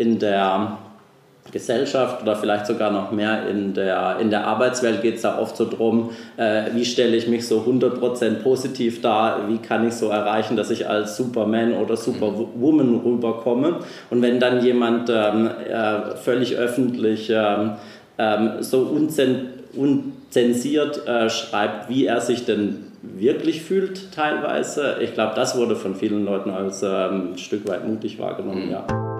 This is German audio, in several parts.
in der Gesellschaft oder vielleicht sogar noch mehr in der, in der Arbeitswelt geht es da oft so drum, äh, wie stelle ich mich so 100% positiv dar, wie kann ich so erreichen, dass ich als Superman oder Superwoman rüberkomme. Und wenn dann jemand ähm, äh, völlig öffentlich ähm, ähm, so unzen unzensiert äh, schreibt, wie er sich denn wirklich fühlt teilweise, ich glaube, das wurde von vielen Leuten als ähm, ein Stück weit mutig wahrgenommen, mhm. ja.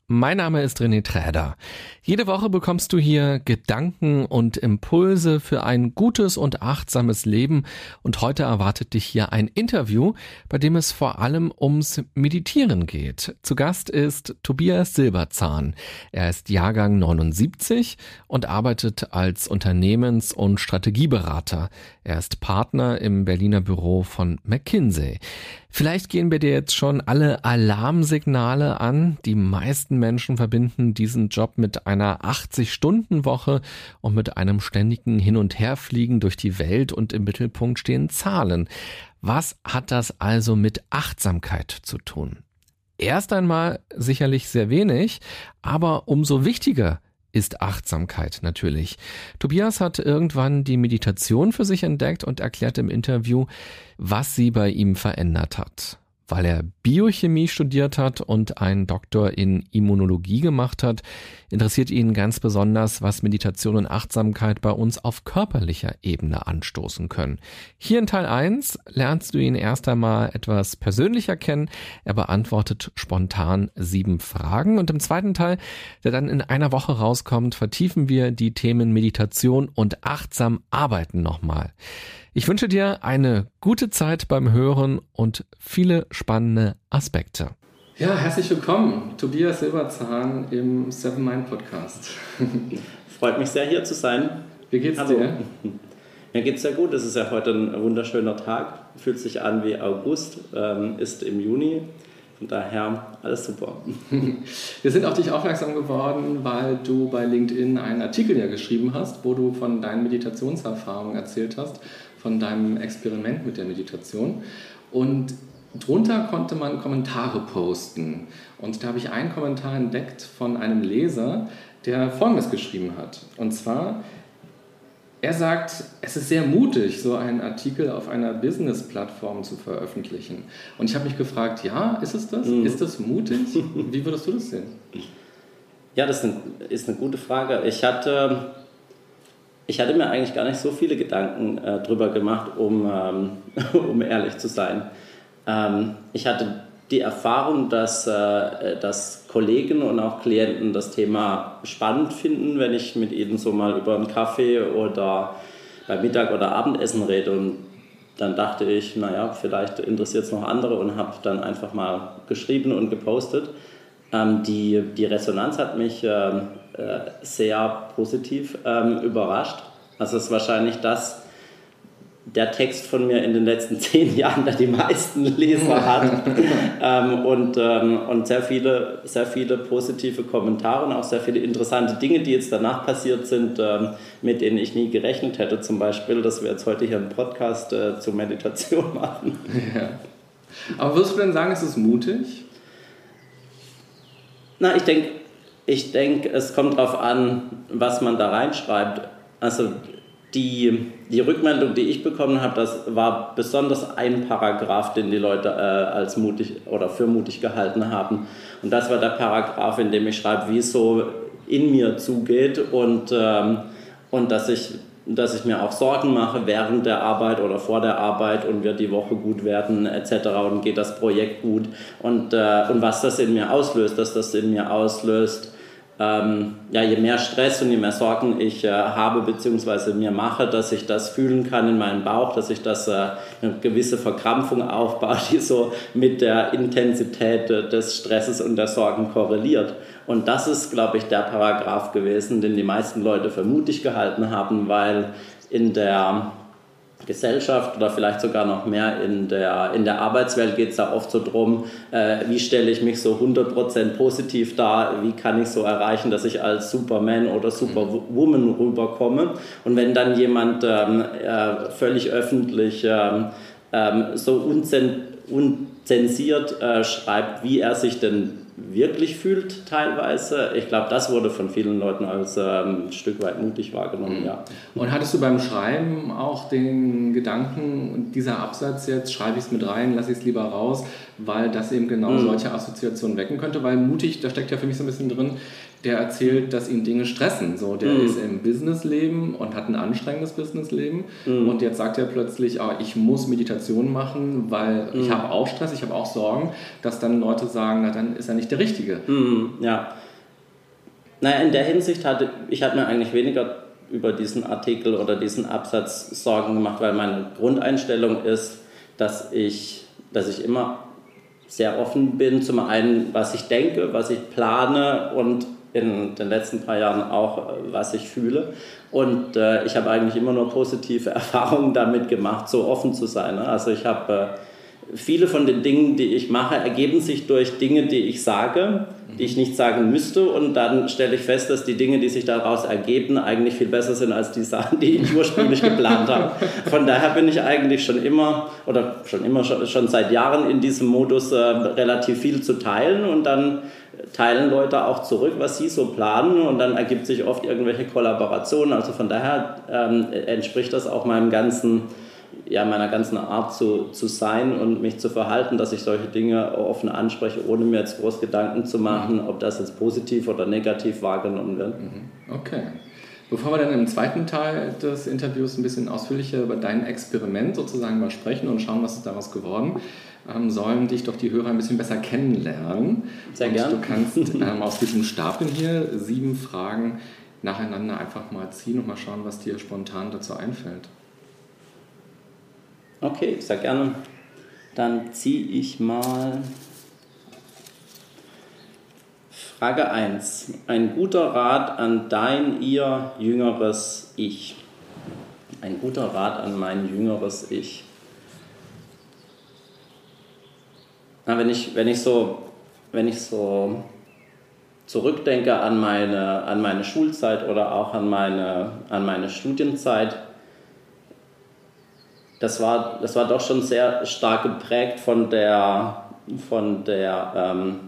Mein Name ist René Träder. Jede Woche bekommst du hier Gedanken und Impulse für ein gutes und achtsames Leben und heute erwartet dich hier ein Interview, bei dem es vor allem ums Meditieren geht. Zu Gast ist Tobias Silberzahn. Er ist Jahrgang 79 und arbeitet als Unternehmens- und Strategieberater. Er ist Partner im Berliner Büro von McKinsey. Vielleicht gehen bei dir jetzt schon alle Alarmsignale an. Die meisten Menschen verbinden diesen Job mit einer 80-Stunden-Woche und mit einem ständigen Hin- und Herfliegen durch die Welt und im Mittelpunkt stehen Zahlen. Was hat das also mit Achtsamkeit zu tun? Erst einmal sicherlich sehr wenig, aber umso wichtiger ist Achtsamkeit natürlich. Tobias hat irgendwann die Meditation für sich entdeckt und erklärt im Interview, was sie bei ihm verändert hat weil er Biochemie studiert hat und einen Doktor in Immunologie gemacht hat, interessiert ihn ganz besonders, was Meditation und Achtsamkeit bei uns auf körperlicher Ebene anstoßen können. Hier in Teil 1 lernst du ihn erst einmal etwas persönlicher kennen. Er beantwortet spontan sieben Fragen und im zweiten Teil, der dann in einer Woche rauskommt, vertiefen wir die Themen Meditation und achtsam arbeiten nochmal. Ich wünsche dir eine gute Zeit beim Hören und viele spannende Aspekte. Ja, herzlich willkommen, Tobias Silberzahn im Seven Mind Podcast. Freut mich sehr, hier zu sein. Wie geht's Hallo. dir? Mir geht's sehr gut. Es ist ja heute ein wunderschöner Tag. Fühlt sich an wie August, ähm, ist im Juni. Von daher alles super. Wir sind auf dich aufmerksam geworden, weil du bei LinkedIn einen Artikel ja geschrieben hast, wo du von deinen Meditationserfahrungen erzählt hast von deinem Experiment mit der Meditation. Und drunter konnte man Kommentare posten. Und da habe ich einen Kommentar entdeckt von einem Leser, der Folgendes geschrieben hat. Und zwar, er sagt, es ist sehr mutig, so einen Artikel auf einer Business-Plattform zu veröffentlichen. Und ich habe mich gefragt, ja, ist es das? Mhm. Ist das mutig? Wie würdest du das sehen? Ja, das ist eine gute Frage. Ich hatte ich hatte mir eigentlich gar nicht so viele Gedanken äh, drüber gemacht, um, ähm, um ehrlich zu sein. Ähm, ich hatte die Erfahrung, dass, äh, dass Kollegen und auch Klienten das Thema spannend finden, wenn ich mit ihnen so mal über einen Kaffee oder bei Mittag- oder Abendessen rede. Und dann dachte ich, naja, vielleicht interessiert es noch andere und habe dann einfach mal geschrieben und gepostet. Ähm, die, die Resonanz hat mich äh, sehr positiv ähm, überrascht. Also es ist wahrscheinlich das, der Text von mir in den letzten zehn Jahren, der die meisten Leser hat. ähm, und, ähm, und sehr viele, sehr viele positive Kommentare und auch sehr viele interessante Dinge, die jetzt danach passiert sind, ähm, mit denen ich nie gerechnet hätte. Zum Beispiel, dass wir jetzt heute hier einen Podcast äh, zur Meditation machen. Ja. Aber würdest du denn sagen, es ist mutig? Na, ich denke, ich denke, es kommt darauf an, was man da reinschreibt. Also die, die Rückmeldung, die ich bekommen habe, das war besonders ein Paragraph, den die Leute äh, als mutig oder für mutig gehalten haben. Und das war der Paragraph, in dem ich schreibe, wie es so in mir zugeht und, ähm, und dass, ich, dass ich mir auch Sorgen mache während der Arbeit oder vor der Arbeit und wird die Woche gut werden etc. und geht das Projekt gut und, äh, und was das in mir auslöst, dass das in mir auslöst ähm, ja, je mehr Stress und je mehr Sorgen ich äh, habe bzw. mir mache, dass ich das fühlen kann in meinem Bauch, dass ich das äh, eine gewisse Verkrampfung aufbaue, die so mit der Intensität äh, des Stresses und der Sorgen korreliert. Und das ist, glaube ich, der Paragraph gewesen, den die meisten Leute für mutig gehalten haben, weil in der Gesellschaft oder vielleicht sogar noch mehr in der, in der Arbeitswelt geht es da oft so drum, äh, wie stelle ich mich so 100% positiv dar, wie kann ich so erreichen, dass ich als Superman oder Superwoman rüberkomme. Und wenn dann jemand ähm, äh, völlig öffentlich ähm, ähm, so unzensiert äh, schreibt, wie er sich denn wirklich fühlt teilweise. Ich glaube, das wurde von vielen Leuten als ähm, ein Stück weit mutig wahrgenommen, mhm. ja. Und hattest du beim Schreiben auch den Gedanken, dieser Absatz jetzt, schreibe ich es mit rein, lasse ich es lieber raus, weil das eben genau mhm. solche Assoziationen wecken könnte? Weil mutig, da steckt ja für mich so ein bisschen drin, der erzählt, dass ihn Dinge stressen. So, der mhm. ist im Businessleben und hat ein anstrengendes Businessleben. Mhm. Und jetzt sagt er plötzlich, ah, ich muss Meditation machen, weil mhm. ich habe auch Stress, ich habe auch Sorgen, dass dann Leute sagen, na dann ist er nicht der Richtige. Mhm. Ja. Naja, in der Hinsicht hatte ich hatte mir eigentlich weniger über diesen Artikel oder diesen Absatz Sorgen gemacht, weil meine Grundeinstellung ist, dass ich, dass ich immer sehr offen bin, zum einen, was ich denke, was ich plane und in den letzten paar Jahren auch, äh, was ich fühle. Und äh, ich habe eigentlich immer nur positive Erfahrungen damit gemacht, so offen zu sein. Ne? Also ich habe äh, viele von den Dingen, die ich mache, ergeben sich durch Dinge, die ich sage, die ich nicht sagen müsste. Und dann stelle ich fest, dass die Dinge, die sich daraus ergeben, eigentlich viel besser sind als die Sachen, die ich ursprünglich geplant habe. Von daher bin ich eigentlich schon immer oder schon immer schon, schon seit Jahren in diesem Modus, äh, relativ viel zu teilen und dann teilen Leute auch zurück, was sie so planen und dann ergibt sich oft irgendwelche Kollaborationen. Also von daher ähm, entspricht das auch meinem ganzen ja, meiner ganzen Art zu, zu sein und mich zu verhalten, dass ich solche Dinge offen anspreche, ohne mir jetzt groß Gedanken zu machen, mhm. ob das jetzt positiv oder negativ wahrgenommen wird. Mhm. Okay. Bevor wir dann im zweiten Teil des Interviews ein bisschen ausführlicher über dein Experiment sozusagen mal sprechen und schauen, was ist daraus geworden, ähm, sollen dich doch die Hörer ein bisschen besser kennenlernen. Sehr gerne. Du kannst ähm, aus diesem Stapel hier sieben Fragen nacheinander einfach mal ziehen und mal schauen, was dir spontan dazu einfällt. Okay, sehr gerne. Dann ziehe ich mal Frage 1. Ein guter Rat an dein, ihr jüngeres Ich. Ein guter Rat an mein jüngeres Ich. Na, wenn, ich, wenn, ich so, wenn ich so zurückdenke an meine, an meine Schulzeit oder auch an meine, an meine Studienzeit, das war, das war doch schon sehr stark geprägt von der, von der, ähm,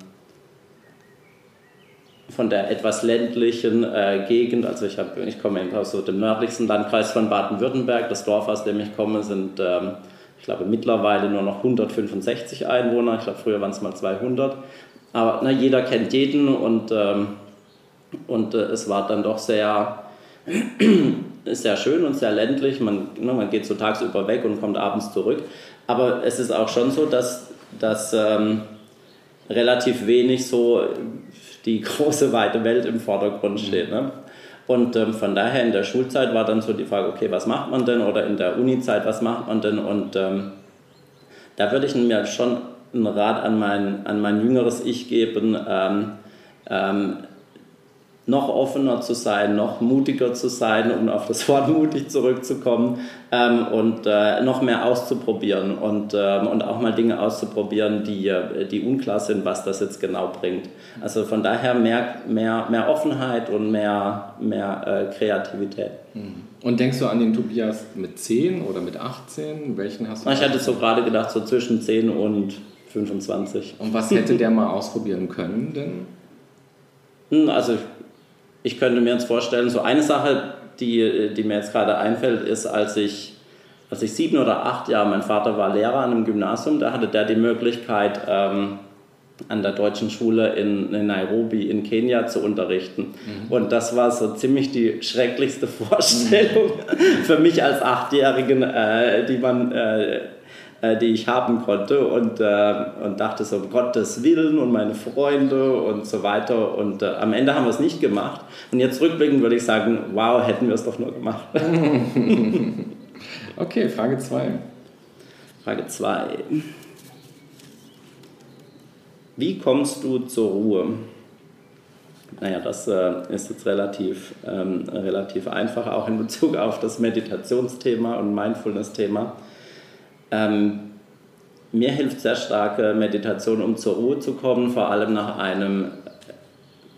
von der etwas ländlichen äh, Gegend. Also ich, hab, ich komme aus so dem nördlichsten Landkreis von Baden-Württemberg. Das Dorf, aus dem ich komme, sind, ähm, ich glaube, mittlerweile nur noch 165 Einwohner. Ich glaube, früher waren es mal 200. Aber na, jeder kennt jeden und, ähm, und äh, es war dann doch sehr sehr schön und sehr ländlich. Man, ne, man geht so tagsüber weg und kommt abends zurück. Aber es ist auch schon so, dass, dass ähm, relativ wenig so die große, weite Welt im Vordergrund mhm. steht. Ne? Und ähm, von daher in der Schulzeit war dann so die Frage, okay, was macht man denn? Oder in der Uni-Zeit, was macht man denn? Und ähm, da würde ich mir schon einen Rat an mein, an mein jüngeres Ich geben. Ähm, ähm noch offener zu sein, noch mutiger zu sein, um auf das Wort mutig zurückzukommen ähm, und äh, noch mehr auszuprobieren und, ähm, und auch mal Dinge auszuprobieren, die, äh, die unklar sind, was das jetzt genau bringt. Also von daher mehr, mehr, mehr Offenheit und mehr, mehr äh, Kreativität. Mhm. Und denkst du an den Tobias mit 10 oder mit 18? Welchen hast du? Ich hatte so gerade gedacht, so zwischen 10 und 25. Und was hätte der mal ausprobieren können denn? Hm, also ich könnte mir jetzt vorstellen, so eine Sache, die, die mir jetzt gerade einfällt, ist, als ich, als ich sieben oder acht Jahre, mein Vater war Lehrer an einem Gymnasium, da hatte der die Möglichkeit, ähm, an der deutschen Schule in, in, Nairobi in Kenia zu unterrichten. Mhm. Und das war so ziemlich die schrecklichste Vorstellung mhm. für mich als Achtjährigen, äh, die man... Äh, äh, die ich haben konnte und, äh, und dachte so, um Gottes Willen und meine Freunde und so weiter. Und äh, am Ende haben wir es nicht gemacht. Und jetzt rückblickend würde ich sagen, wow, hätten wir es doch nur gemacht. okay, Frage 2. Frage 2. Wie kommst du zur Ruhe? Naja, das äh, ist jetzt relativ, ähm, relativ einfach, auch in Bezug auf das Meditationsthema und Mindfulness-Thema. Ähm, mir hilft sehr stark Meditation, um zur Ruhe zu kommen, vor allem nach einem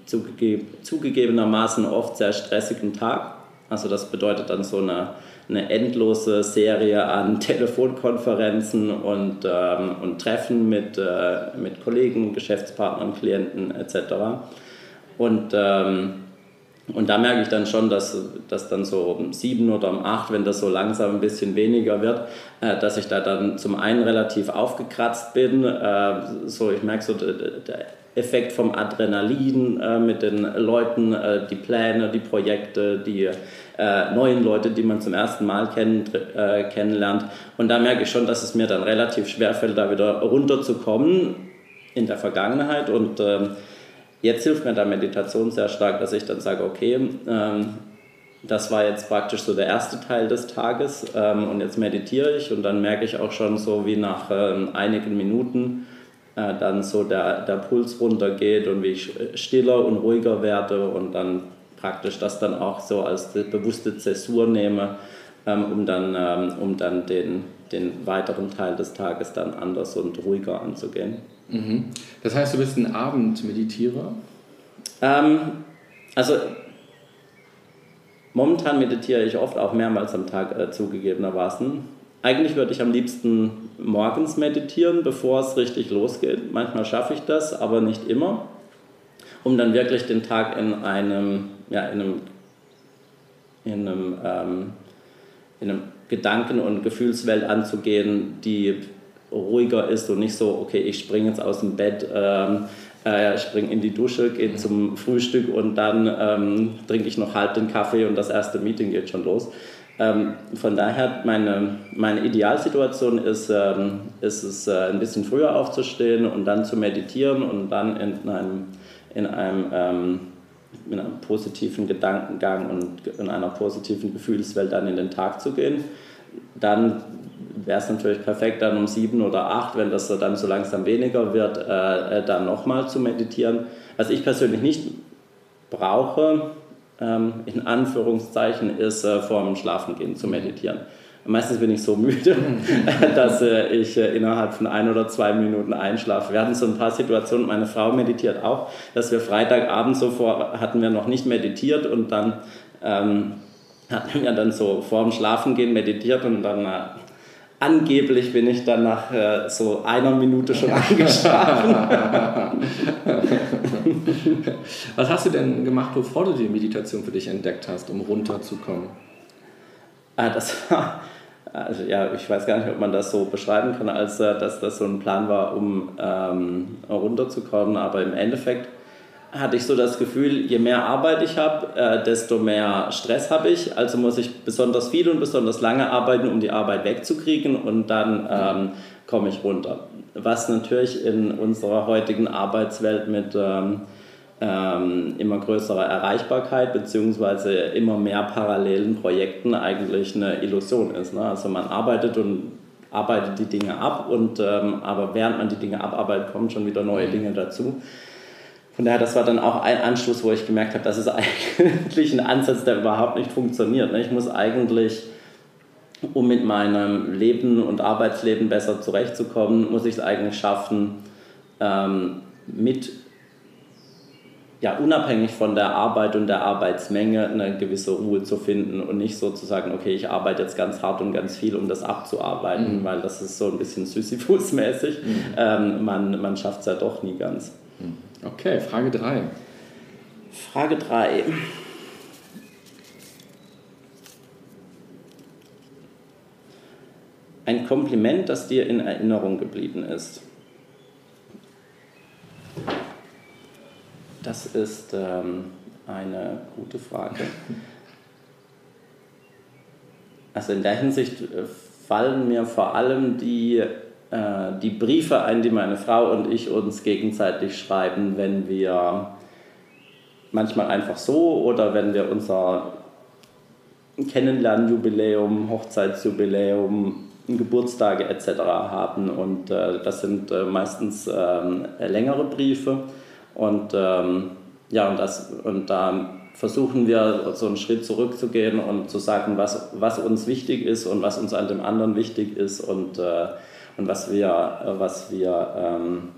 zugege zugegebenermaßen oft sehr stressigen Tag. Also das bedeutet dann so eine, eine endlose Serie an Telefonkonferenzen und, ähm, und Treffen mit, äh, mit Kollegen, Geschäftspartnern, Klienten etc. Und, ähm, und da merke ich dann schon, dass, dass dann so um sieben oder um acht, wenn das so langsam ein bisschen weniger wird, äh, dass ich da dann zum einen relativ aufgekratzt bin. Äh, so, ich merke so, der, Effekt vom Adrenalin äh, mit den Leuten, äh, die Pläne, die Projekte, die äh, neuen Leute, die man zum ersten Mal kenn, äh, kennenlernt. Und da merke ich schon, dass es mir dann relativ schwer fällt, da wieder runterzukommen in der Vergangenheit und ähm, Jetzt hilft mir da Meditation sehr stark, dass ich dann sage, okay, ähm, das war jetzt praktisch so der erste Teil des Tages ähm, und jetzt meditiere ich. Und dann merke ich auch schon so, wie nach ähm, einigen Minuten äh, dann so der, der Puls runtergeht und wie ich stiller und ruhiger werde und dann praktisch das dann auch so als bewusste Zäsur nehme, ähm, um dann, ähm, um dann den, den weiteren Teil des Tages dann anders und ruhiger anzugehen. Mhm. Das heißt, du bist ein Abendmeditierer? Ähm, also momentan meditiere ich oft auch mehrmals am Tag äh, zugegebenermaßen. Eigentlich würde ich am liebsten morgens meditieren, bevor es richtig losgeht. Manchmal schaffe ich das, aber nicht immer, um dann wirklich den Tag in einem, ja, in einem, in einem, ähm, in einem Gedanken- und Gefühlswelt anzugehen, die ruhiger ist und nicht so, okay, ich springe jetzt aus dem Bett, ähm, äh, springe in die Dusche, gehe zum Frühstück und dann ähm, trinke ich noch halb den Kaffee und das erste Meeting geht schon los. Ähm, von daher, meine, meine Idealsituation ist, ähm, ist es, äh, ein bisschen früher aufzustehen und dann zu meditieren und dann in einem, in einem, in einem positiven Gedankengang und in einer positiven Gefühlswelt dann in den Tag zu gehen. Dann wäre es natürlich perfekt, dann um sieben oder acht, wenn das dann so langsam weniger wird, äh, äh dann nochmal zu meditieren. Was ich persönlich nicht brauche, ähm, in Anführungszeichen, ist äh, vor dem Schlafengehen zu meditieren. Meistens bin ich so müde, dass äh, ich äh, innerhalb von ein oder zwei Minuten einschlafe. Wir hatten so ein paar Situationen, meine Frau meditiert auch, dass wir Freitagabend so vor, hatten wir noch nicht meditiert und dann ähm, hatten wir dann so vor dem Schlafengehen meditiert und dann äh, angeblich bin ich dann nach äh, so einer Minute schon eingeschlafen. Was hast du denn gemacht, bevor du die Meditation für dich entdeckt hast, um runterzukommen? Ah, das war, also ja, ich weiß gar nicht, ob man das so beschreiben kann, als äh, dass das so ein Plan war, um ähm, runterzukommen, aber im Endeffekt hatte ich so das Gefühl, je mehr Arbeit ich habe, äh, desto mehr Stress habe ich. Also muss ich besonders viel und besonders lange arbeiten, um die Arbeit wegzukriegen und dann ähm, komme ich runter. Was natürlich in unserer heutigen Arbeitswelt mit ähm, ähm, immer größerer Erreichbarkeit bzw. immer mehr parallelen Projekten eigentlich eine Illusion ist. Ne? Also man arbeitet und arbeitet die Dinge ab und ähm, aber während man die Dinge abarbeitet, kommen schon wieder neue Dinge dazu. Von daher, das war dann auch ein Anschluss, wo ich gemerkt habe, das ist eigentlich ein Ansatz, der überhaupt nicht funktioniert. Ne? Ich muss eigentlich, um mit meinem Leben und Arbeitsleben besser zurechtzukommen, muss ich es eigentlich schaffen, ähm, mit ja, unabhängig von der Arbeit und der Arbeitsmenge eine gewisse Ruhe zu finden und nicht so zu sagen, okay, ich arbeite jetzt ganz hart und ganz viel, um das abzuarbeiten, mhm. weil das ist so ein bisschen Sisyphus-mäßig. Mhm. Ähm, man man schafft es ja doch nie ganz. Mhm. Okay, Frage 3. Frage 3. Ein Kompliment, das dir in Erinnerung geblieben ist. Das ist ähm, eine gute Frage. Also in der Hinsicht äh, fallen mir vor allem die, äh, die Briefe ein, die meine Frau und ich uns gegenseitig schreiben, wenn wir manchmal einfach so oder wenn wir unser Kennenlernjubiläum, Hochzeitsjubiläum, Geburtstage etc. haben. Und äh, das sind äh, meistens ähm, längere Briefe. Und ähm, ja, und, das, und da versuchen wir so einen Schritt zurückzugehen und zu sagen, was, was uns wichtig ist und was uns an dem anderen wichtig ist und, äh, und was wir, was wir ähm,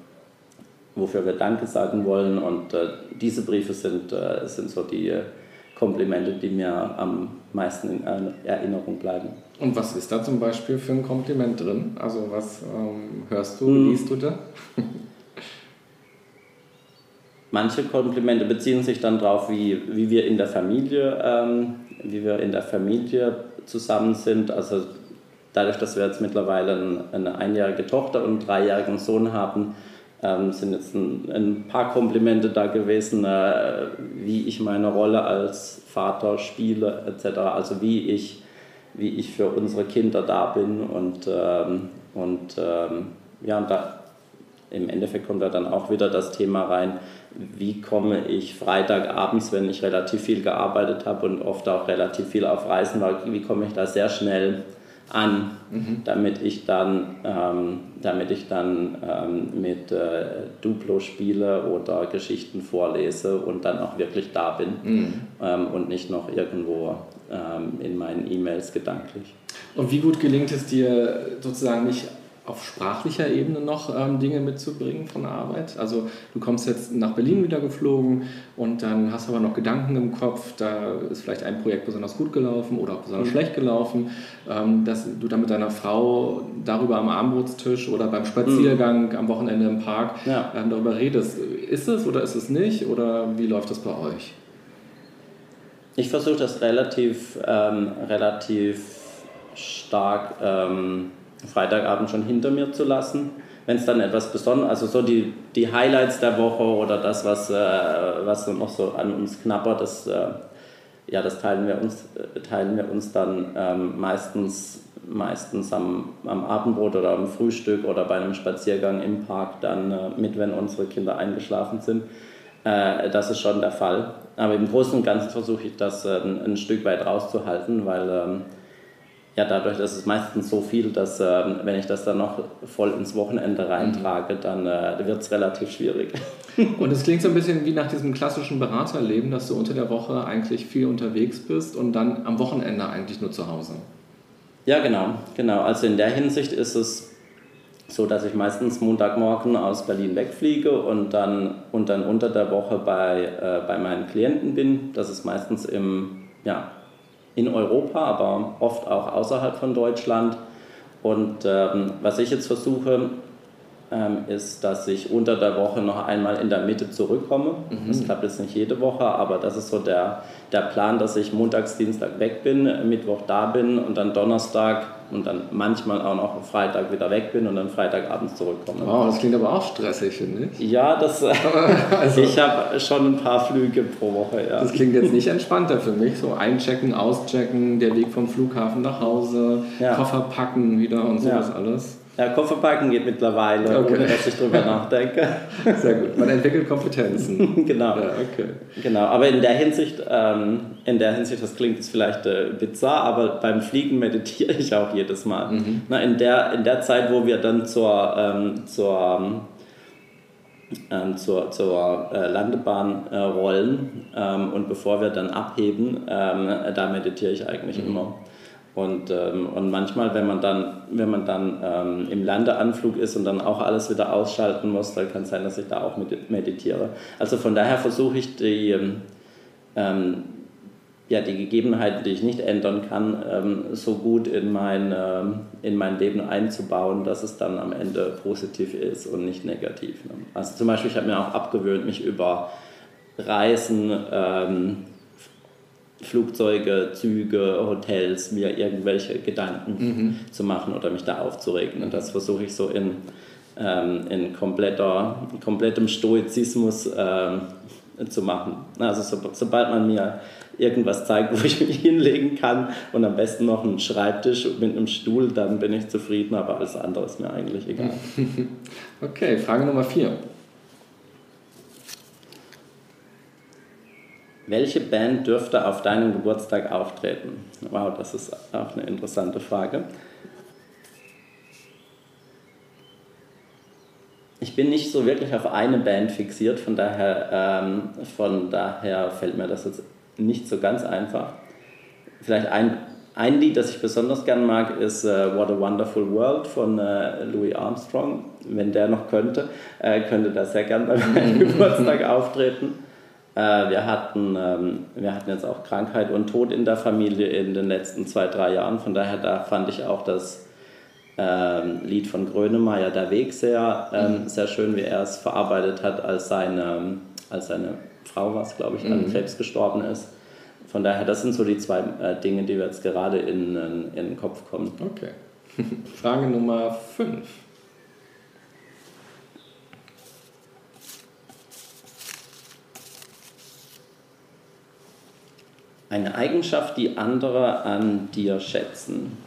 wofür wir Danke sagen wollen. Und äh, diese Briefe sind, äh, sind so die Komplimente, die mir am meisten in Erinnerung bleiben. Und was ist da zum Beispiel für ein Kompliment drin? Also was ähm, hörst du, hm. liest du da? Manche Komplimente beziehen sich dann darauf, wie, wie wir in der Familie, ähm, wie wir in der Familie zusammen sind. Also dadurch, dass wir jetzt mittlerweile ein, eine einjährige Tochter und einen dreijährigen Sohn haben, ähm, sind jetzt ein, ein, paar Komplimente da gewesen, äh, wie ich meine Rolle als Vater spiele etc. Also wie ich, wie ich für unsere Kinder da bin und, ähm, und ähm, ja, und da, im Endeffekt kommt da dann auch wieder das Thema rein, wie komme ich Freitagabends, wenn ich relativ viel gearbeitet habe und oft auch relativ viel auf Reisen war, wie komme ich da sehr schnell an, mhm. damit ich dann, ähm, damit ich dann ähm, mit äh, Duplo spiele oder Geschichten vorlese und dann auch wirklich da bin mhm. ähm, und nicht noch irgendwo ähm, in meinen E-Mails gedanklich. Und wie gut gelingt es dir sozusagen nicht auf sprachlicher Ebene noch ähm, Dinge mitzubringen von der Arbeit? Also du kommst jetzt nach Berlin wieder geflogen und dann hast aber noch Gedanken im Kopf, da ist vielleicht ein Projekt besonders gut gelaufen oder auch besonders mhm. schlecht gelaufen, ähm, dass du dann mit deiner Frau darüber am Abendbrotstisch oder beim Spaziergang mhm. am Wochenende im Park ja. ähm, darüber redest. Ist es oder ist es nicht oder wie läuft das bei euch? Ich versuche das relativ, ähm, relativ stark ähm, Freitagabend schon hinter mir zu lassen. Wenn es dann etwas Besonderes, also so die, die Highlights der Woche oder das, was, äh, was noch so an uns knabbert, das, äh, ja, das teilen wir uns, äh, teilen wir uns dann ähm, meistens, meistens am, am Abendbrot oder am Frühstück oder bei einem Spaziergang im Park dann äh, mit, wenn unsere Kinder eingeschlafen sind. Äh, das ist schon der Fall. Aber im Großen und Ganzen versuche ich das ein, ein, Stück weit rauszuhalten, weil ähm, ja, dadurch ist es meistens so viel, dass äh, wenn ich das dann noch voll ins Wochenende reintrage, mhm. dann äh, wird es relativ schwierig. Und es klingt so ein bisschen wie nach diesem klassischen Beraterleben, dass du unter der Woche eigentlich viel unterwegs bist und dann am Wochenende eigentlich nur zu Hause. Ja, genau, genau. Also in der Hinsicht ist es so, dass ich meistens Montagmorgen aus Berlin wegfliege und dann, und dann unter der Woche bei, äh, bei meinen Klienten bin. Das ist meistens im ja, in Europa, aber oft auch außerhalb von Deutschland. Und ähm, was ich jetzt versuche, ist, dass ich unter der Woche noch einmal in der Mitte zurückkomme. Mhm. Das klappt jetzt nicht jede Woche, aber das ist so der, der Plan, dass ich montags, Dienstag weg bin, Mittwoch da bin und dann Donnerstag und dann manchmal auch noch Freitag wieder weg bin und dann Freitagabends zurückkomme. Wow, das klingt aber auch stressig, finde ich. Ja, das, also, ich habe schon ein paar Flüge pro Woche. Ja. Das klingt jetzt nicht entspannter für mich. So einchecken, auschecken, der Weg vom Flughafen nach Hause, ja. Koffer packen wieder und sowas ja. alles. Ja, Kofferpacken geht mittlerweile, okay. ohne dass ich drüber nachdenke. Sehr gut. Man entwickelt Kompetenzen. genau. Ja, okay. Genau. Aber in der Hinsicht, ähm, in der Hinsicht, das klingt jetzt vielleicht äh, bizarr, aber beim Fliegen meditiere ich auch jedes Mal. Mhm. Na, in, der, in der Zeit, wo wir dann zur, ähm, zur ähm, zur, zur äh, Landebahn äh, rollen ähm, und bevor wir dann abheben, ähm, da meditiere ich eigentlich mhm. immer. Und, ähm, und manchmal, wenn man dann, wenn man dann ähm, im Landeanflug ist und dann auch alles wieder ausschalten muss, dann kann es sein, dass ich da auch meditiere. Also von daher versuche ich die, ähm, ähm, ja, die Gegebenheiten, die ich nicht ändern kann, ähm, so gut in mein, ähm, in mein Leben einzubauen, dass es dann am Ende positiv ist und nicht negativ. Ne? Also zum Beispiel, ich habe mir auch abgewöhnt, mich über Reisen Flugzeuge, Züge, Hotels, mir irgendwelche Gedanken mhm. zu machen oder mich da aufzuregen. Und das versuche ich so in, ähm, in kompletter, komplettem Stoizismus ähm, zu machen. Also so, sobald man mir irgendwas zeigt, wo ich mich hinlegen kann und am besten noch einen Schreibtisch mit einem Stuhl, dann bin ich zufrieden, aber alles andere ist mir eigentlich egal. Okay, Frage Nummer vier. Welche Band dürfte auf deinem Geburtstag auftreten? Wow, das ist auch eine interessante Frage. Ich bin nicht so wirklich auf eine Band fixiert, von daher, ähm, von daher fällt mir das jetzt nicht so ganz einfach. Vielleicht ein, ein Lied, das ich besonders gern mag, ist uh, What a Wonderful World von uh, Louis Armstrong. Wenn der noch könnte, äh, könnte der sehr gern bei meinem Geburtstag auftreten. Äh, wir, hatten, ähm, wir hatten jetzt auch Krankheit und Tod in der Familie in den letzten zwei, drei Jahren. Von daher da fand ich auch das ähm, Lied von Grönemeyer, Der Weg, sehr, ähm, mhm. sehr schön, wie er es verarbeitet hat, als seine, als seine Frau war es, glaube ich, an mhm. Krebs gestorben ist. Von daher, das sind so die zwei äh, Dinge, die jetzt gerade in, in, in den Kopf kommen. Okay. Frage Nummer 5. Eine Eigenschaft, die andere an dir schätzen.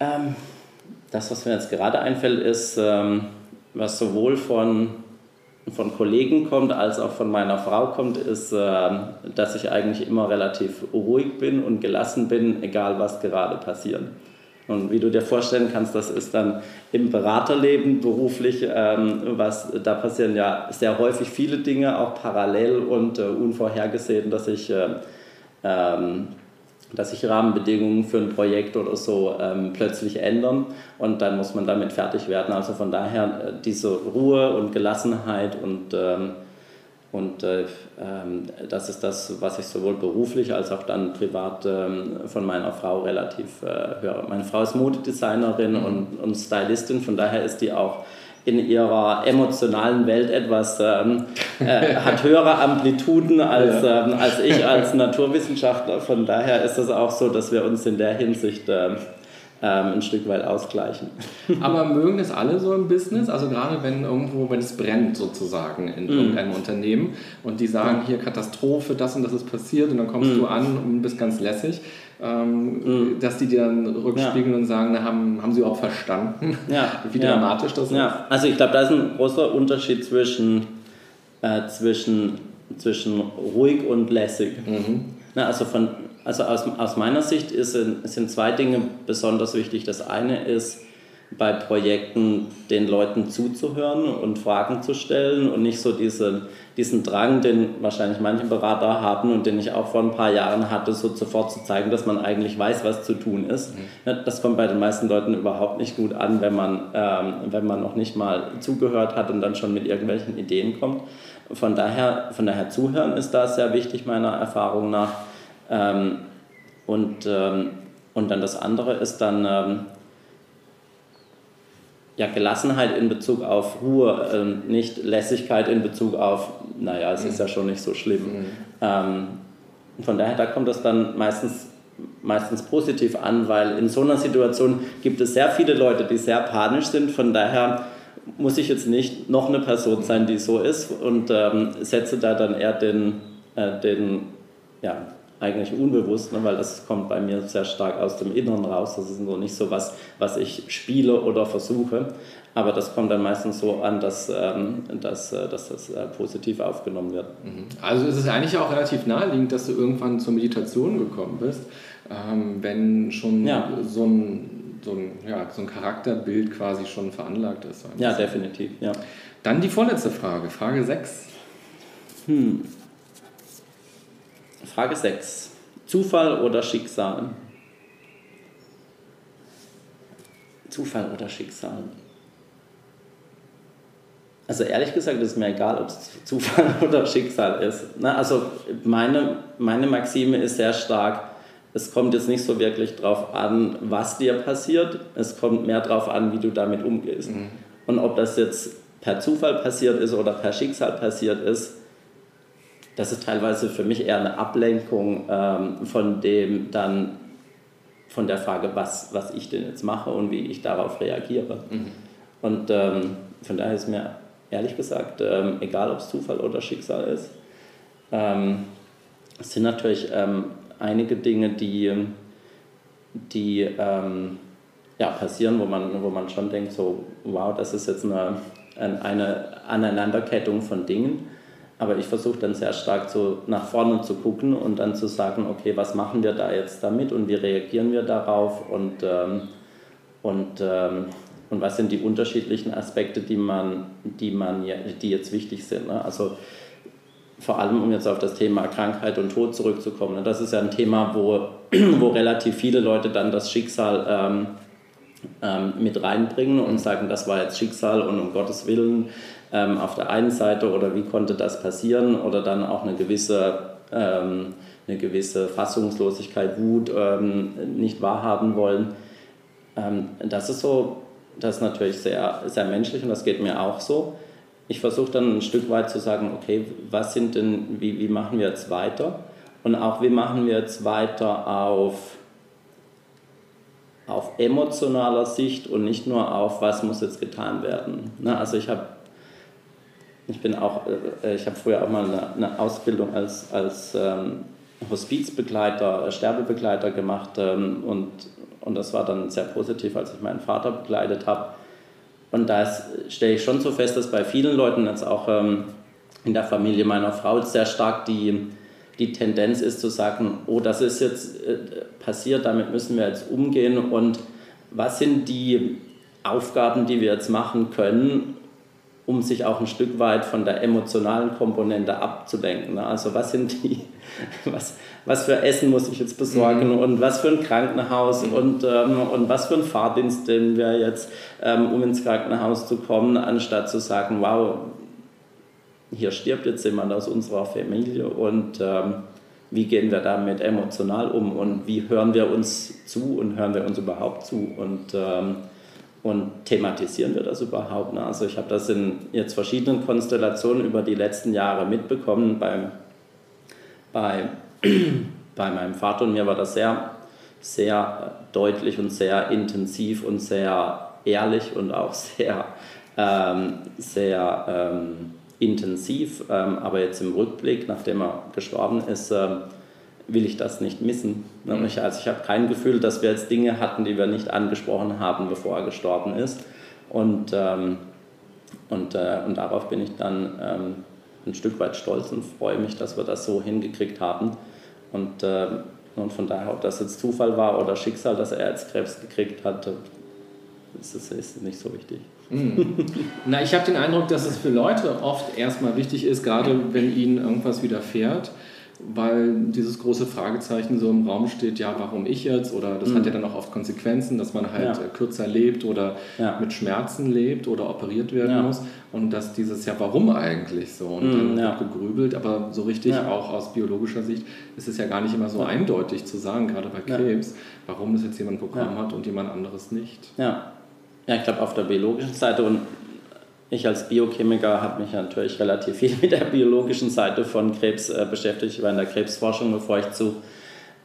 Ähm, das, was mir jetzt gerade einfällt, ist, ähm, was sowohl von, von Kollegen kommt als auch von meiner Frau kommt, ist, äh, dass ich eigentlich immer relativ ruhig bin und gelassen bin, egal was gerade passiert. Und wie du dir vorstellen kannst, das ist dann im Beraterleben beruflich, ähm, was da passieren ja sehr häufig viele Dinge, auch parallel und äh, unvorhergesehen, dass ich, äh, ähm, dass sich Rahmenbedingungen für ein Projekt oder so ähm, plötzlich ändern und dann muss man damit fertig werden. Also von daher äh, diese Ruhe und Gelassenheit und ähm, und äh, ähm, das ist das, was ich sowohl beruflich als auch dann privat ähm, von meiner Frau relativ äh, höre. Meine Frau ist Modedesignerin mhm. und, und Stylistin, von daher ist die auch in ihrer emotionalen Welt etwas, ähm, äh, hat höhere Amplituden als, ja. ähm, als ich als Naturwissenschaftler. Von daher ist es auch so, dass wir uns in der Hinsicht ähm, ähm, ein Stück weit ausgleichen. Aber mögen das alle so im Business? Also gerade wenn irgendwo, wenn es brennt sozusagen in mm. irgendeinem Unternehmen und die sagen, hier Katastrophe, das und das ist passiert und dann kommst mm. du an und bist ganz lässig. Ähm, mm. dass die dir dann rückspiegeln ja. und sagen, na, haben, haben sie auch verstanden, ja. wie ja. dramatisch das ja. ist. Also ich glaube, da ist ein großer Unterschied zwischen, äh, zwischen, zwischen ruhig und lässig. Mhm. Na, also von, also aus, aus meiner Sicht ist, sind zwei Dinge besonders wichtig. Das eine ist, bei Projekten den Leuten zuzuhören und Fragen zu stellen und nicht so diese, diesen Drang, den wahrscheinlich manche Berater haben und den ich auch vor ein paar Jahren hatte, so sofort zu zeigen, dass man eigentlich weiß, was zu tun ist. Mhm. Das kommt bei den meisten Leuten überhaupt nicht gut an, wenn man, ähm, wenn man noch nicht mal zugehört hat und dann schon mit irgendwelchen Ideen kommt. Von daher, von daher zuhören ist da sehr wichtig meiner Erfahrung nach. Ähm, und, ähm, und dann das andere ist dann ähm, ja, Gelassenheit in Bezug auf Ruhe, ähm, nicht Lässigkeit in Bezug auf, naja, es ist ja schon nicht so schlimm. Mhm. Ähm, von daher, da kommt das dann meistens, meistens positiv an, weil in so einer Situation gibt es sehr viele Leute, die sehr panisch sind. Von daher muss ich jetzt nicht noch eine Person sein, die so ist und ähm, setze da dann eher den, äh, den ja, eigentlich unbewusst, ne, weil das kommt bei mir sehr stark aus dem Inneren raus. Das ist so nicht so was, was ich spiele oder versuche, aber das kommt dann meistens so an, dass, ähm, dass, äh, dass das äh, positiv aufgenommen wird. Mhm. Also ist es eigentlich auch relativ naheliegend, dass du irgendwann zur Meditation gekommen bist, ähm, wenn schon ja. so ein so ein, ja, so ein Charakterbild quasi schon veranlagt ist. Ja, definitiv. Ja. Dann die vorletzte Frage, Frage 6. Hm. Frage 6. Zufall oder Schicksal? Zufall oder Schicksal? Also ehrlich gesagt ist mir egal, ob es Zufall oder Schicksal ist. also meine, meine Maxime ist sehr stark, es kommt jetzt nicht so wirklich darauf an, was dir passiert, es kommt mehr darauf an, wie du damit umgehst. Mhm. Und ob das jetzt per Zufall passiert ist oder per Schicksal passiert ist, das ist teilweise für mich eher eine Ablenkung ähm, von dem dann von der Frage, was, was ich denn jetzt mache und wie ich darauf reagiere. Mhm. Und ähm, von daher ist mir ehrlich gesagt, ähm, egal ob es Zufall oder Schicksal ist. Ähm, es sind natürlich ähm, einige Dinge, die, die ähm, ja, passieren, wo man, wo man schon denkt, so, wow, das ist jetzt eine, eine Aneinanderkettung von Dingen. Aber ich versuche dann sehr stark so nach vorne zu gucken und dann zu sagen, okay, was machen wir da jetzt damit und wie reagieren wir darauf und, ähm, und, ähm, und was sind die unterschiedlichen Aspekte, die, man, die, man, die jetzt wichtig sind. Ne? Also vor allem, um jetzt auf das Thema Krankheit und Tod zurückzukommen. Ne? Das ist ja ein Thema, wo, wo relativ viele Leute dann das Schicksal ähm, ähm, mit reinbringen und sagen, das war jetzt Schicksal und um Gottes Willen ähm, auf der einen Seite oder wie konnte das passieren oder dann auch eine gewisse, ähm, eine gewisse Fassungslosigkeit, Wut ähm, nicht wahrhaben wollen. Ähm, das ist so, das ist natürlich sehr, sehr menschlich und das geht mir auch so. Ich versuche dann ein Stück weit zu sagen, okay, was sind denn, wie, wie machen wir jetzt weiter? Und auch wie machen wir jetzt weiter auf auf emotionaler Sicht und nicht nur auf, was muss jetzt getan werden. Ne? Also ich habe ich bin auch, äh, ich habe früher auch mal eine, eine Ausbildung als, als ähm, Hospizbegleiter, äh, Sterbebegleiter gemacht ähm, und, und das war dann sehr positiv, als ich meinen Vater begleitet habe. Und da stelle ich schon so fest, dass bei vielen Leuten, jetzt auch ähm, in der Familie meiner Frau, sehr stark die, die Tendenz ist zu sagen, oh, das ist jetzt äh, passiert, damit müssen wir jetzt umgehen. Und was sind die Aufgaben, die wir jetzt machen können, um sich auch ein Stück weit von der emotionalen Komponente abzulenken. Ne? Also was sind die, was, was für Essen muss ich jetzt besorgen mhm. und was für ein Krankenhaus mhm. und, ähm, und was für ein Fahrdienst den wir jetzt, ähm, um ins Krankenhaus zu kommen, anstatt zu sagen, wow, hier stirbt jetzt jemand aus unserer Familie und ähm, wie gehen wir damit emotional um und wie hören wir uns zu und hören wir uns überhaupt zu und, ähm, und thematisieren wir das überhaupt. Ne? Also ich habe das in jetzt verschiedenen Konstellationen über die letzten Jahre mitbekommen. Beim, bei, bei meinem Vater und mir war das sehr, sehr deutlich und sehr intensiv und sehr ehrlich und auch sehr, ähm, sehr ähm, intensiv, ähm, aber jetzt im Rückblick, nachdem er gestorben ist, ähm, will ich das nicht missen. Ne? Mhm. Ich, also ich habe kein Gefühl, dass wir jetzt Dinge hatten, die wir nicht angesprochen haben, bevor er gestorben ist. Und, ähm, und, äh, und darauf bin ich dann ähm, ein Stück weit stolz und freue mich, dass wir das so hingekriegt haben. Und, äh, und von daher, ob das jetzt Zufall war oder Schicksal, dass er jetzt Krebs gekriegt hat, ist, ist nicht so wichtig. Mhm. Na, ich habe den Eindruck, dass es für Leute oft erstmal wichtig ist, gerade wenn ihnen irgendwas widerfährt, weil dieses große Fragezeichen so im Raum steht, ja, warum ich jetzt? Oder das mhm. hat ja dann auch oft Konsequenzen, dass man halt ja. kürzer lebt oder ja. mit Schmerzen lebt oder operiert werden ja. muss. Und dass dieses, ja, warum eigentlich so? Und mhm, dann wird gegrübelt, aber so richtig auch aus biologischer Sicht ist es ja gar nicht immer so eindeutig zu sagen, gerade bei Krebs, warum das jetzt jemand bekommen hat und jemand anderes nicht. Ja. Ja, ich glaube auf der biologischen Seite und ich als Biochemiker habe mich natürlich relativ viel mit der biologischen Seite von Krebs äh, beschäftigt. Ich war in der Krebsforschung, bevor ich zu,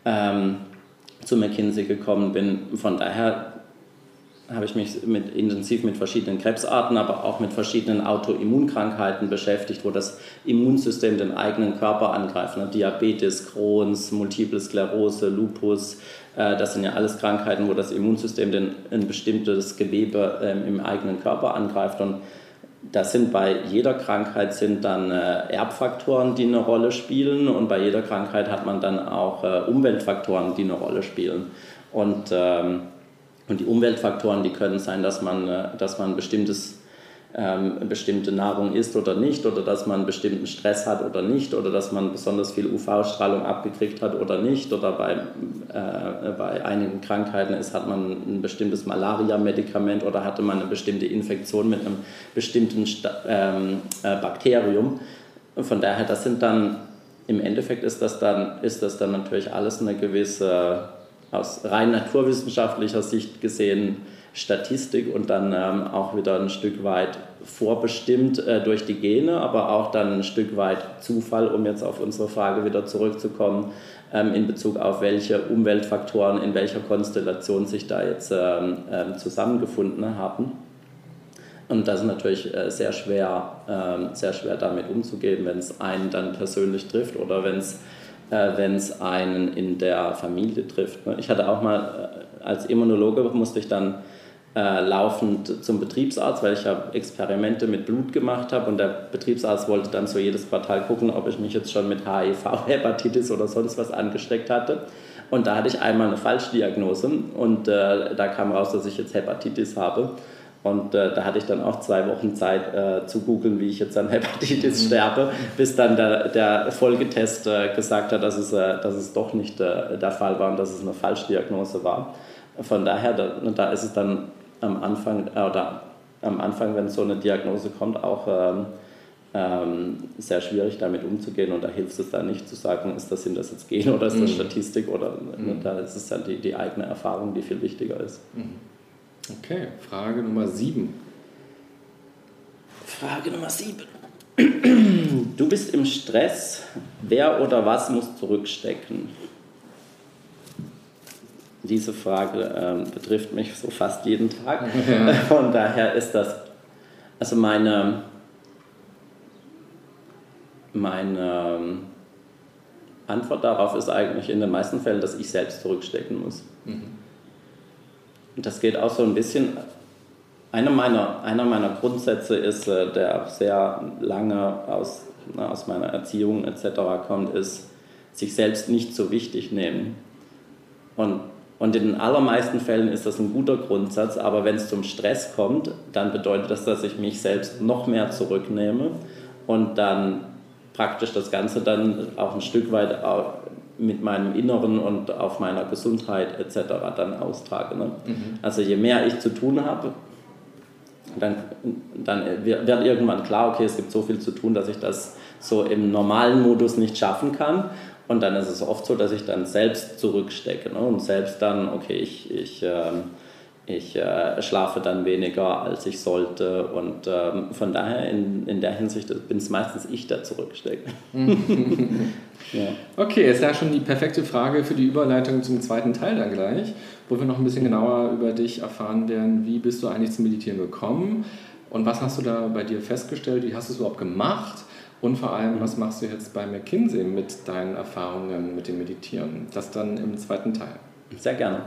ähm, zu McKinsey gekommen bin. Von daher habe ich mich mit, intensiv mit verschiedenen Krebsarten, aber auch mit verschiedenen Autoimmunkrankheiten beschäftigt, wo das Immunsystem den eigenen Körper angreift. Ne? Diabetes, Crohns, Multiple Sklerose, Lupus, äh, das sind ja alles Krankheiten, wo das Immunsystem ein bestimmtes Gewebe ähm, im eigenen Körper angreift. Und das sind bei jeder Krankheit sind dann äh, Erbfaktoren, die eine Rolle spielen. Und bei jeder Krankheit hat man dann auch äh, Umweltfaktoren, die eine Rolle spielen. Und, ähm, und die Umweltfaktoren, die können sein, dass man, dass man bestimmtes ähm, bestimmte Nahrung isst oder nicht, oder dass man bestimmten Stress hat oder nicht, oder dass man besonders viel UV-Strahlung abgekriegt hat oder nicht, oder bei, äh, bei einigen Krankheiten ist, hat man ein bestimmtes Malaria-Medikament oder hatte man eine bestimmte Infektion mit einem bestimmten ähm, äh, Bakterium. Von daher, das sind dann, im Endeffekt ist das dann, ist das dann natürlich alles eine gewisse, aus rein naturwissenschaftlicher Sicht gesehen, Statistik und dann ähm, auch wieder ein Stück weit vorbestimmt äh, durch die Gene, aber auch dann ein Stück weit Zufall, um jetzt auf unsere Frage wieder zurückzukommen, ähm, in Bezug auf welche Umweltfaktoren in welcher Konstellation sich da jetzt ähm, ähm zusammengefunden haben. Und das ist natürlich äh, sehr schwer, ähm, sehr schwer damit umzugehen, wenn es einen dann persönlich trifft oder wenn es äh, wenn es einen in der Familie trifft. Ne? Ich hatte auch mal äh, als Immunologe musste ich dann äh, laufend zum Betriebsarzt, weil ich ja Experimente mit Blut gemacht habe und der Betriebsarzt wollte dann so jedes Quartal gucken, ob ich mich jetzt schon mit HIV, Hepatitis oder sonst was angesteckt hatte. Und da hatte ich einmal eine Falschdiagnose und äh, da kam raus, dass ich jetzt Hepatitis habe. Und äh, da hatte ich dann auch zwei Wochen Zeit äh, zu googeln, wie ich jetzt an Hepatitis mhm. sterbe, bis dann der, der Folgetest äh, gesagt hat, dass es, äh, dass es doch nicht äh, der Fall war und dass es eine Falschdiagnose war. Von daher, da, da ist es dann am Anfang, äh, oder am Anfang, wenn so eine Diagnose kommt, auch ähm, ähm, sehr schwierig damit umzugehen und da hilft es dann nicht zu sagen, ist das, sind das jetzt Gen oder ist das mhm. Statistik oder mhm. da ist es dann die, die eigene Erfahrung, die viel wichtiger ist. Mhm. Okay, Frage Nummer 7. Frage Nummer 7. Du bist im Stress. Wer oder was muss zurückstecken? Diese Frage äh, betrifft mich so fast jeden Tag. Ja. Von daher ist das, also meine, meine ähm, Antwort darauf ist eigentlich in den meisten Fällen, dass ich selbst zurückstecken muss. Mhm. Und das geht auch so ein bisschen. Einer meiner, einer meiner Grundsätze ist, äh, der sehr lange aus, na, aus meiner Erziehung etc. kommt, ist, sich selbst nicht so wichtig nehmen. Und, und in den allermeisten Fällen ist das ein guter Grundsatz, aber wenn es zum Stress kommt, dann bedeutet das, dass ich mich selbst noch mehr zurücknehme und dann praktisch das Ganze dann auch ein Stück weit mit meinem Inneren und auf meiner Gesundheit etc. dann austrage. Ne? Mhm. Also je mehr ich zu tun habe, dann, dann wird irgendwann klar, okay, es gibt so viel zu tun, dass ich das so im normalen Modus nicht schaffen kann. Und dann ist es oft so, dass ich dann selbst zurückstecke ne? und selbst dann, okay, ich, ich ähm, ich äh, schlafe dann weniger, als ich sollte. Und ähm, von daher, in, in der Hinsicht bin es meistens ich, der zurücksteckt. ja. Okay, ist ja schon die perfekte Frage für die Überleitung zum zweiten Teil dann gleich, wo wir noch ein bisschen genauer über dich erfahren werden. Wie bist du eigentlich zum Meditieren gekommen? Und was hast du da bei dir festgestellt? Wie hast du es überhaupt gemacht? Und vor allem, was machst du jetzt bei McKinsey mit deinen Erfahrungen mit dem Meditieren? Das dann im zweiten Teil. Sehr gerne.